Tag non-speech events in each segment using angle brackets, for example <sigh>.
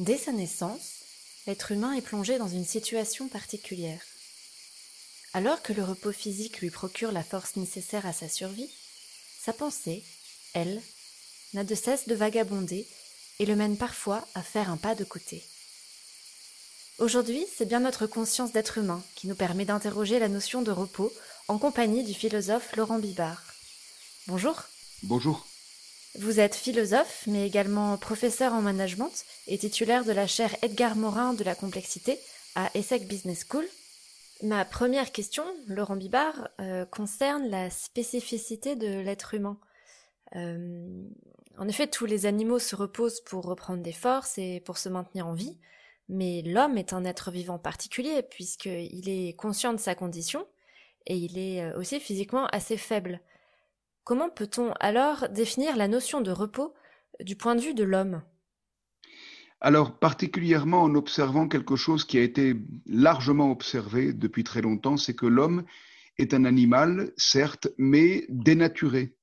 Dès sa naissance, l'être humain est plongé dans une situation particulière. Alors que le repos physique lui procure la force nécessaire à sa survie, sa pensée, elle, n'a de cesse de vagabonder et le mène parfois à faire un pas de côté. Aujourd'hui, c'est bien notre conscience d'être humain qui nous permet d'interroger la notion de repos en compagnie du philosophe Laurent Bibard. Bonjour. Bonjour. Vous êtes philosophe, mais également professeur en management et titulaire de la chaire Edgar Morin de la complexité à ESSEC Business School. Ma première question, Laurent Bibard, euh, concerne la spécificité de l'être humain. Euh, en effet, tous les animaux se reposent pour reprendre des forces et pour se maintenir en vie, mais l'homme est un être vivant particulier puisqu'il est conscient de sa condition et il est euh, aussi physiquement assez faible. Comment peut-on alors définir la notion de repos du point de vue de l'homme? Alors, particulièrement en observant quelque chose qui a été largement observé depuis très longtemps, c'est que l'homme est un animal, certes, mais dénaturé.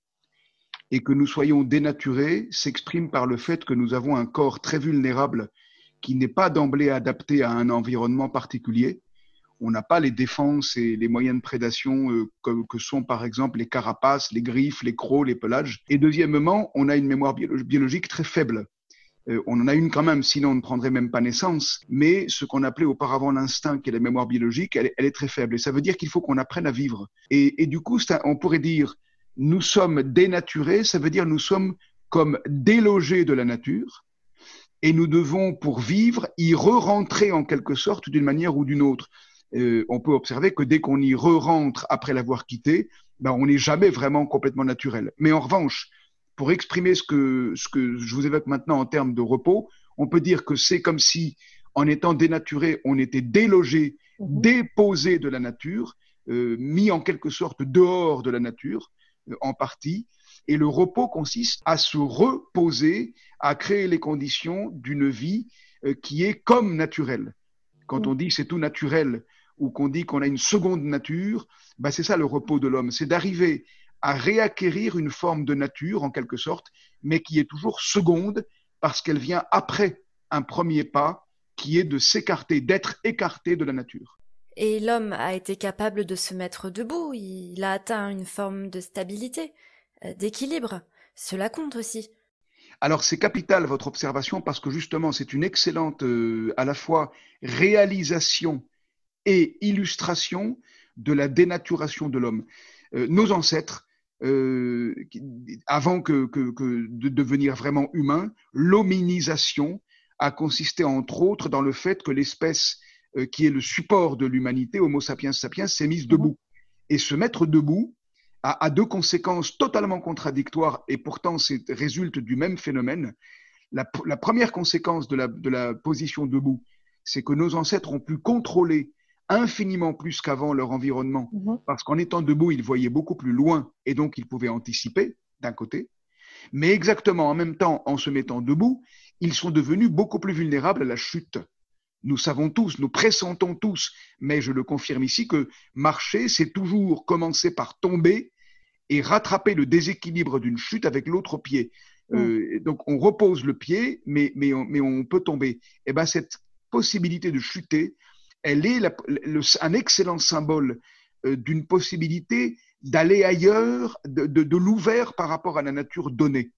Et que nous soyons dénaturés s'exprime par le fait que nous avons un corps très vulnérable qui n'est pas d'emblée adapté à un environnement particulier, on n'a pas les défenses et les moyens de prédation euh, que, sont par exemple les carapaces, les griffes, les crocs, les pelages. Et deuxièmement, on a une mémoire biologique très faible. Euh, on en a une quand même, sinon on ne prendrait même pas naissance. Mais ce qu'on appelait auparavant l'instinct, qui est la mémoire biologique, elle, est très faible. Et ça veut dire qu'il faut qu'on apprenne à vivre. Et, du coup, on pourrait dire, nous sommes dénaturés, ça veut dire nous sommes comme délogés de la nature. Et nous devons, pour vivre, y re-rentrer en quelque sorte d'une manière ou d'une autre. Euh, on peut observer que dès qu'on y re-rentre après l'avoir quitté, ben, on n'est jamais vraiment complètement naturel. Mais en revanche, pour exprimer ce que, ce que je vous évoque maintenant en termes de repos, on peut dire que c'est comme si, en étant dénaturé, on était délogé, mhm. déposé de la nature, euh, mis en quelque sorte dehors de la nature, euh, en partie. Et le repos consiste à se reposer, à créer les conditions d'une vie qui est comme naturelle. Quand mhm. on dit c'est tout naturel, ou qu'on dit qu'on a une seconde nature, bah c'est ça le repos de l'homme, c'est d'arriver à réacquérir une forme de nature en quelque sorte, mais qui est toujours seconde parce qu'elle vient après un premier pas qui est de s'écarter, d'être écarté de la nature. Et l'homme a été capable de se mettre debout, il a atteint une forme de stabilité, euh, d'équilibre. Cela compte aussi. Alors c'est capital votre observation parce que justement c'est une excellente euh, à la fois réalisation et illustration de la dénaturation de l'homme. Euh, nos ancêtres, euh, avant que, de devenir vraiment humains, l'hominisation a consisté entre autres dans le fait que l'espèce euh, qui est le support de l'humanité, Homo sapiens sapiens, s'est mise debout. Et se mettre debout a, deux conséquences totalement contradictoires et pourtant c'est résulte du même phénomène. La, première conséquence de la, de la position debout, c'est que nos ancêtres ont pu contrôler infiniment plus qu'avant leur environnement, mhm. parce qu'en étant debout, ils voyaient beaucoup plus loin et donc ils pouvaient anticiper d'un côté, mais exactement en même temps, en se mettant debout, ils sont devenus beaucoup plus vulnérables à la chute. Nous savons tous, nous pressentons tous, mais je le confirme ici, que marcher, c'est toujours commencer par tomber et rattraper le déséquilibre d'une chute avec l'autre pied. Mhm. Euh, donc on repose le pied, mais, mais, on, mais on peut tomber. Et eh ben cette possibilité de chuter, elle est un excellent symbole euh, d'une possibilité d'aller ailleurs, de, l'ouvert par rapport à la nature donnée.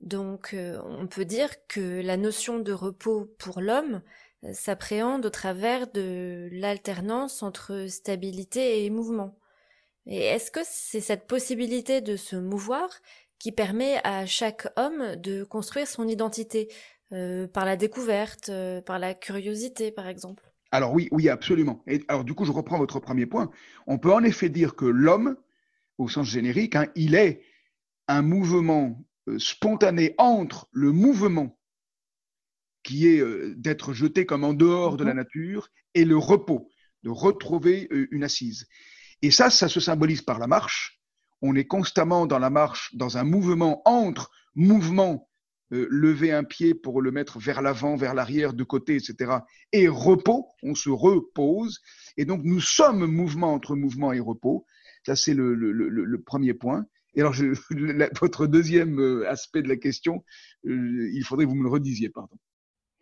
Donc euh, on peut dire que la notion de repos pour l'homme euh, s'appréhende au travers de l'alternance entre stabilité et mouvement. Et est-ce que c'est cette possibilité de se mouvoir qui permet à chaque homme de construire son identité par la découverte, par la curiosité par exemple? Alors oui, oui, absolument. Et alors du coup, je reprends votre premier point. On peut en effet dire que l'homme, au sens générique, hein, il est un mouvement euh, spontané entre le mouvement qui est euh, d'être jeté comme en dehors de la mhm. nature et le repos, de retrouver euh, une assise. Et ça, ça se symbolise par la marche. On est constamment dans la marche, dans un mouvement entre mouvement euh, lever un pied pour le mettre vers l'avant, vers l'arrière, de côté, etc. Et repos, on se repose. Et donc nous sommes mouvement entre mouvement et repos. Ça, c'est le, premier point. Et alors, <laughs> votre deuxième euh, aspect de la question, euh, il faudrait que vous me le redisiez, pardon.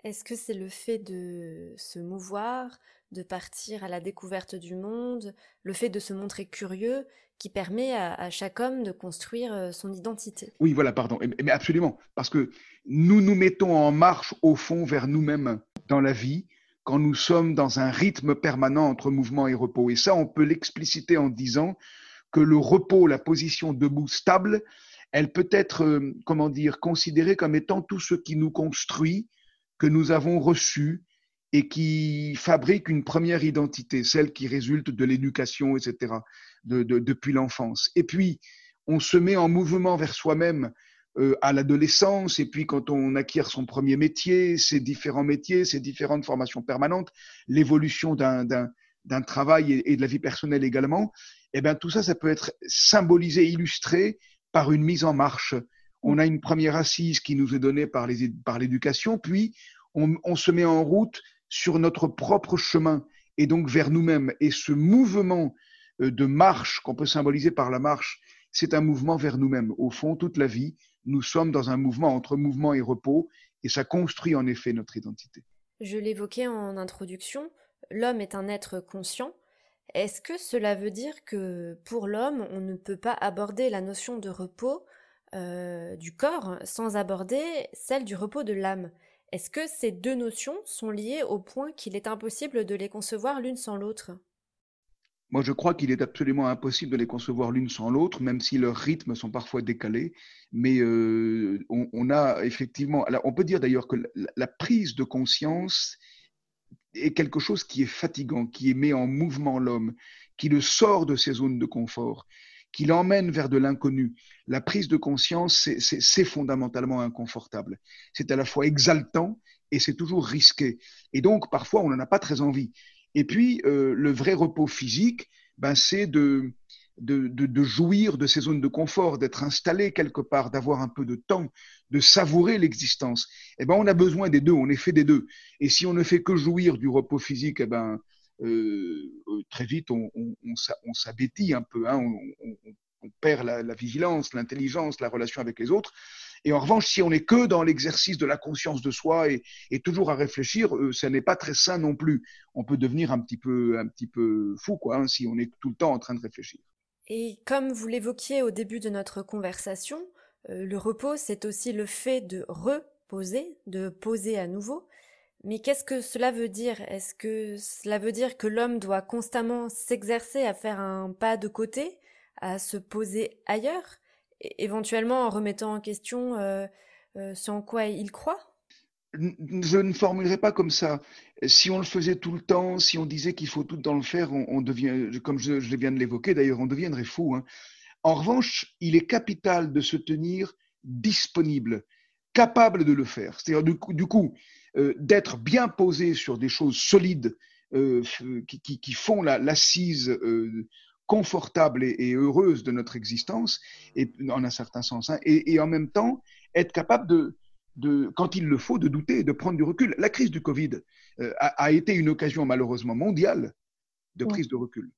Est-ce que c'est le fait de se mouvoir, de partir à la découverte du monde, le fait de se montrer curieux qui permet à, chaque homme de construire euh, son identité? Oui, voilà, pardon. Mais absolument. Parce que nous nous mettons en marche au fond vers nous-mêmes dans la vie quand nous sommes dans un rythme permanent entre mouvement et repos. Et ça, on peut l'expliciter en disant que le repos, la position debout stable, elle peut être, euh, comment dire, considérée comme étant tout ce qui nous construit, que nous avons reçu, et qui fabrique une première identité, celle qui résulte de l'éducation, etc., de, depuis l'enfance. Et puis, on se met en mouvement vers soi-même euh, à l'adolescence, et puis quand on acquiert son premier métier, ses différents métiers, ses différentes formations permanentes, l'évolution d'un travail et, et, de la vie personnelle également, eh bien tout ça, ça peut être symbolisé, illustré par une mise en marche. On a une première assise qui nous est donnée par l'éducation, puis on, on, se met en route sur notre propre chemin et donc vers nous-mêmes. Et ce mouvement euh, de marche qu'on peut symboliser par la marche, c'est un mouvement vers nous-mêmes. Au fond, toute la vie, nous sommes dans un mouvement entre mouvement et repos, et ça construit en effet notre identité. Je l'évoquais en introduction, l'homme est un être conscient. Est-ce que cela veut dire que pour l'homme, on ne peut pas aborder la notion de repos euh, du corps sans aborder celle du repos de l'âme est-ce que ces deux notions sont liées au point qu'il est impossible de les concevoir l'une sans l'autre? Moi, je crois qu'il est absolument impossible de les concevoir l'une sans l'autre, même si leurs rythmes sont parfois décalés. Mais euh, on, a effectivement, on peut dire d'ailleurs que la, prise de conscience est quelque chose qui est fatigant, qui met en mouvement l'homme, qui le sort de ses zones de confort qui l'emmène vers de l'inconnu. La prise de conscience, c'est fondamentalement inconfortable. C'est à la fois exaltant et c'est toujours risqué. Et donc, parfois, on n'en a pas très envie. Et puis, euh, le vrai repos physique, ben, c'est de, de, de, jouir de ces zones de confort, d'être installé quelque part, d'avoir un peu de temps, de savourer l'existence. Eh ben, on a besoin des deux, on est fait des deux. Et si on ne fait que jouir du repos physique, eh ben, très vite, on, on, s'abétit un peu, hein, on, perd la, vigilance, l'intelligence, la relation avec les autres. Et en revanche, si on n'est que dans l'exercice de la conscience de soi et, toujours à réfléchir, euh, ça n'est pas très sain non plus. On peut devenir un petit peu, un petit peu fou, quoi, hein, si on est tout le temps en train de réfléchir. Et comme vous l'évoquiez au début de notre conversation, le repos, c'est aussi le fait de reposer, de poser à nouveau. Mais qu'est-ce que cela veut dire? Est-ce que cela veut dire que l'homme doit constamment s'exercer à faire un pas de côté, à se poser ailleurs, éventuellement en remettant en question euh, euh, ce en quoi il croit? Je ne formulerai pas comme ça. Si on le faisait tout le temps, si on disait qu'il faut tout temps le faire, on, devient, comme je, viens de l'évoquer d'ailleurs, on deviendrait fou. Hein. En revanche, il est capital de se tenir disponible, capable de le faire. C'est-à-dire du coup euh, d'être bien posé sur des choses solides euh, qui, qui, qui, font l'assise euh, confortable et, heureuse de notre existence, et, en un certain sens, hein, et, et, en même temps être capable de, de, quand il le faut, de douter, de prendre du recul. La crise du Covid a, a, été une occasion malheureusement mondiale de prise de recul,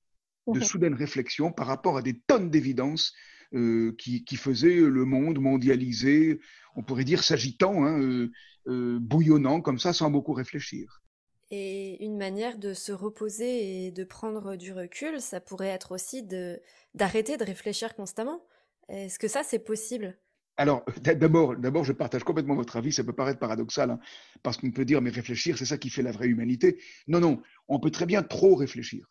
de soudaine réflexion par rapport à des tonnes d'évidences euh, qui, qui, faisait le monde mondialisé, on pourrait dire s'agitant, hein, euh, euh, bouillonnant comme ça, sans beaucoup réfléchir. Et une manière de se reposer et de prendre du recul, ça pourrait être aussi d'arrêter de, réfléchir constamment. Est-ce que ça, c'est possible? Alors, <laughs> d'abord, d'abord, je partage complètement votre avis. Ça peut paraître paradoxal, hein, parce qu'on peut dire, mais réfléchir, c'est ça qui fait la vraie humanité. Non, non, on peut très bien trop réfléchir.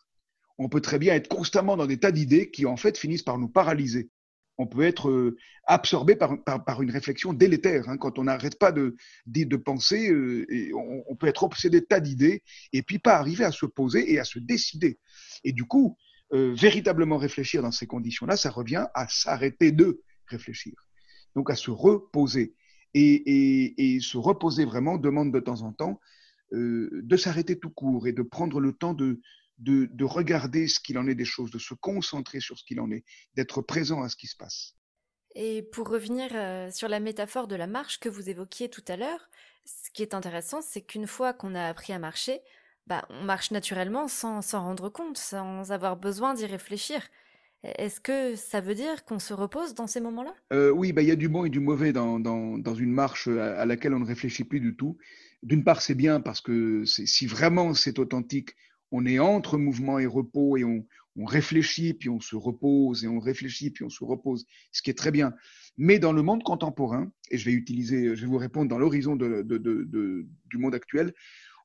On peut très bien être constamment dans des tas d'idées qui, en fait, finissent par nous paralyser on peut être euh, absorbé par, par, une réflexion délétère. Hein. Quand on n'arrête pas de, de, penser, euh, et on, peut être obsédé de tas d'idées et puis pas arriver à se poser et à se décider. Et du coup, euh, véritablement réfléchir dans ces conditions-là, ça revient à s'arrêter de réfléchir. Donc à se reposer. Et, et, se reposer vraiment demande de temps en temps de s'arrêter tout court et de prendre le temps de, de, regarder ce qu'il en est des choses, de se concentrer sur ce qu'il en est, d'être présent à ce qui se passe. Et pour revenir euh, sur la métaphore de la marche que vous évoquiez tout à l'heure, ce qui est intéressant, c'est qu'une fois qu'on a appris à marcher, bah, on marche naturellement sans s'en rendre compte, sans avoir besoin d'y réfléchir. Est-ce que ça veut dire qu'on se repose dans ces moments-là? Euh, Oui, bah, il y a du bon et du mauvais dans, dans, une marche à, laquelle on ne réfléchit plus du tout. D'une part, c'est bien parce que si vraiment c'est authentique, on est entre mouvement et repos et on, réfléchit, puis on se repose, et on réfléchit, puis on se repose, ce qui est très bien. Mais dans le monde contemporain, et je vais utiliser, je vais vous répondre dans l'horizon du monde actuel,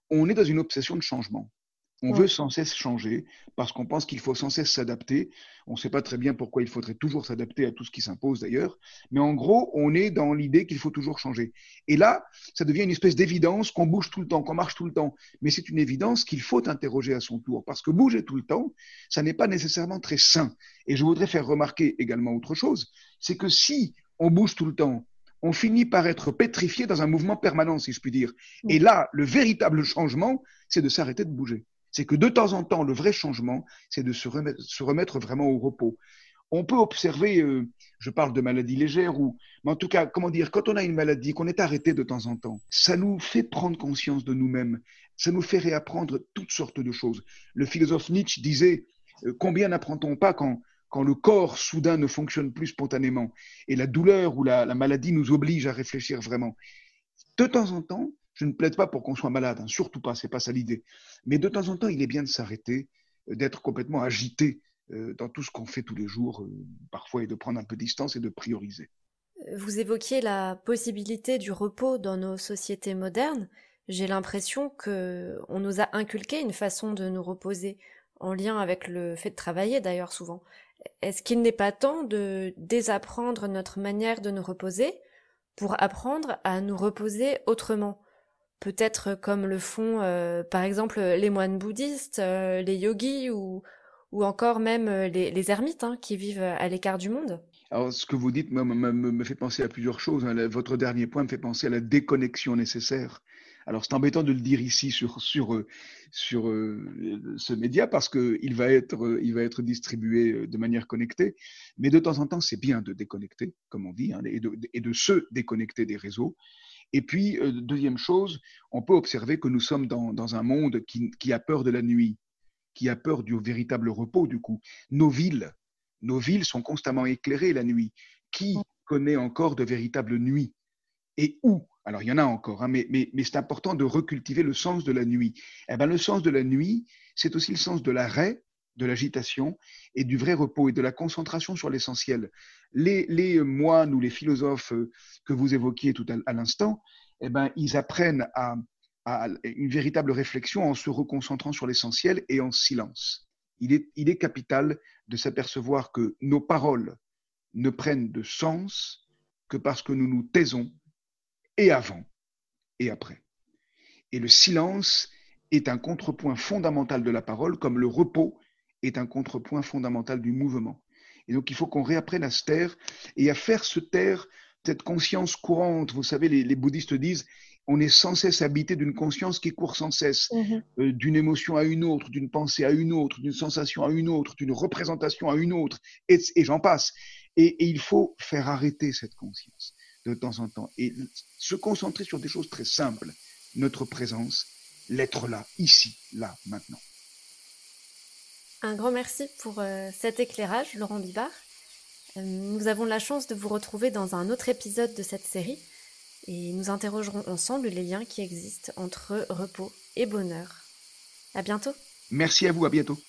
on est dans une obsession de changement. On veut sans cesse changer parce qu'on pense qu'il faut sans cesse s'adapter. On ne sait pas très bien pourquoi il faudrait toujours s'adapter à tout ce qui s'impose d'ailleurs. Mais en gros, on est dans l'idée qu'il faut toujours changer. Et là, ça devient une espèce d'évidence qu'on bouge tout le temps, qu'on marche tout le temps. Mais c'est une évidence qu'il faut interroger à son tour parce que bouger tout le temps, ça n'est pas nécessairement très sain. Et je voudrais faire remarquer également autre chose, c'est que si on bouge tout le temps, on finit par être pétrifié dans un mouvement permanent, si je puis dire. Et là, le véritable changement, c'est de s'arrêter de bouger c'est que de temps en temps, le vrai changement, c'est de se remettre, vraiment au repos. On peut observer, euh, je parle de maladies légères, ou, mais en tout cas, comment dire, quand on a une maladie, qu'on est arrêté de temps en temps, ça nous fait prendre conscience de nous-mêmes, ça nous fait réapprendre toutes sortes de choses. Le philosophe Nietzsche disait, euh, combien n'apprend-on pas quand, quand le corps soudain ne fonctionne plus spontanément et la douleur ou la maladie nous oblige à réfléchir vraiment? De temps en temps, je ne plaide pas pour qu'on soit malade, hein, surtout pas, c'est pas ça l'idée. Mais de temps en temps, il est bien de s'arrêter, euh, d'être complètement agité euh, dans tout ce qu'on fait tous les jours, euh, parfois, et de prendre un peu de distance et de prioriser. Vous évoquiez la possibilité du repos dans nos sociétés modernes. J'ai l'impression que on nous a inculqué une façon de nous reposer, en lien avec le fait de travailler d'ailleurs souvent. Est-ce qu'il n'est pas temps de désapprendre notre manière de nous reposer pour apprendre à nous reposer autrement? Peut-être comme le font euh, par exemple les moines bouddhistes, euh, les yogis ou, encore même euh, les, ermites hein, qui vivent à l'écart du monde. Alors, ce que vous dites me, me, fait penser à plusieurs choses. Hein. Votre dernier point me fait penser à la déconnexion nécessaire. Alors, c'est embêtant de le dire ici sur, sur, sur ce média parce qu'il va, être, va être distribué de manière connectée. Mais de temps en temps, c'est bien de déconnecter, comme on dit, hein, et, de, et de se déconnecter des réseaux. Et puis, euh, deuxième chose, on peut observer que nous sommes dans, un monde qui, a peur de la nuit, qui a peur du véritable repos, du coup. Nos villes, nos villes sont constamment éclairées la nuit. Qui connaît encore de véritables nuits? Et où? Alors, il y en a encore, hein, mais, c'est important de recultiver le sens de la nuit. Eh ben, le sens de la nuit, c'est aussi le sens de l'arrêt, de l'agitation et du vrai repos et de la concentration sur l'essentiel. Les, moines ou les philosophes euh, que vous évoquiez tout à, l'instant, eh ben, ils apprennent à, une véritable réflexion en se reconcentrant sur l'essentiel et en silence. Il est capital de s'apercevoir que nos paroles ne prennent de sens que parce que nous nous taisons et avant et après. Et le silence est un contrepoint fondamental de la parole, comme le repos est un contrepoint fondamental du mouvement. Et donc, il faut qu'on réapprenne à se taire et à faire se taire cette conscience courante. Vous savez, les, bouddhistes disent, on est sans cesse habité d'une conscience qui court sans cesse, mhm. euh, d'une émotion à une autre, d'une pensée à une autre, d'une sensation à une autre, d'une représentation à une autre, et, j'en passe. et, il faut faire arrêter cette conscience de temps en temps et se concentrer sur des choses très simples. Notre présence, l'être là, ici, là, maintenant. Un grand merci pour euh, cet éclairage, Laurent Bibard. Euh, nous avons la chance de vous retrouver dans un autre épisode de cette série et nous interrogerons ensemble les liens qui existent entre repos et bonheur. À bientôt. Merci à vous, à bientôt.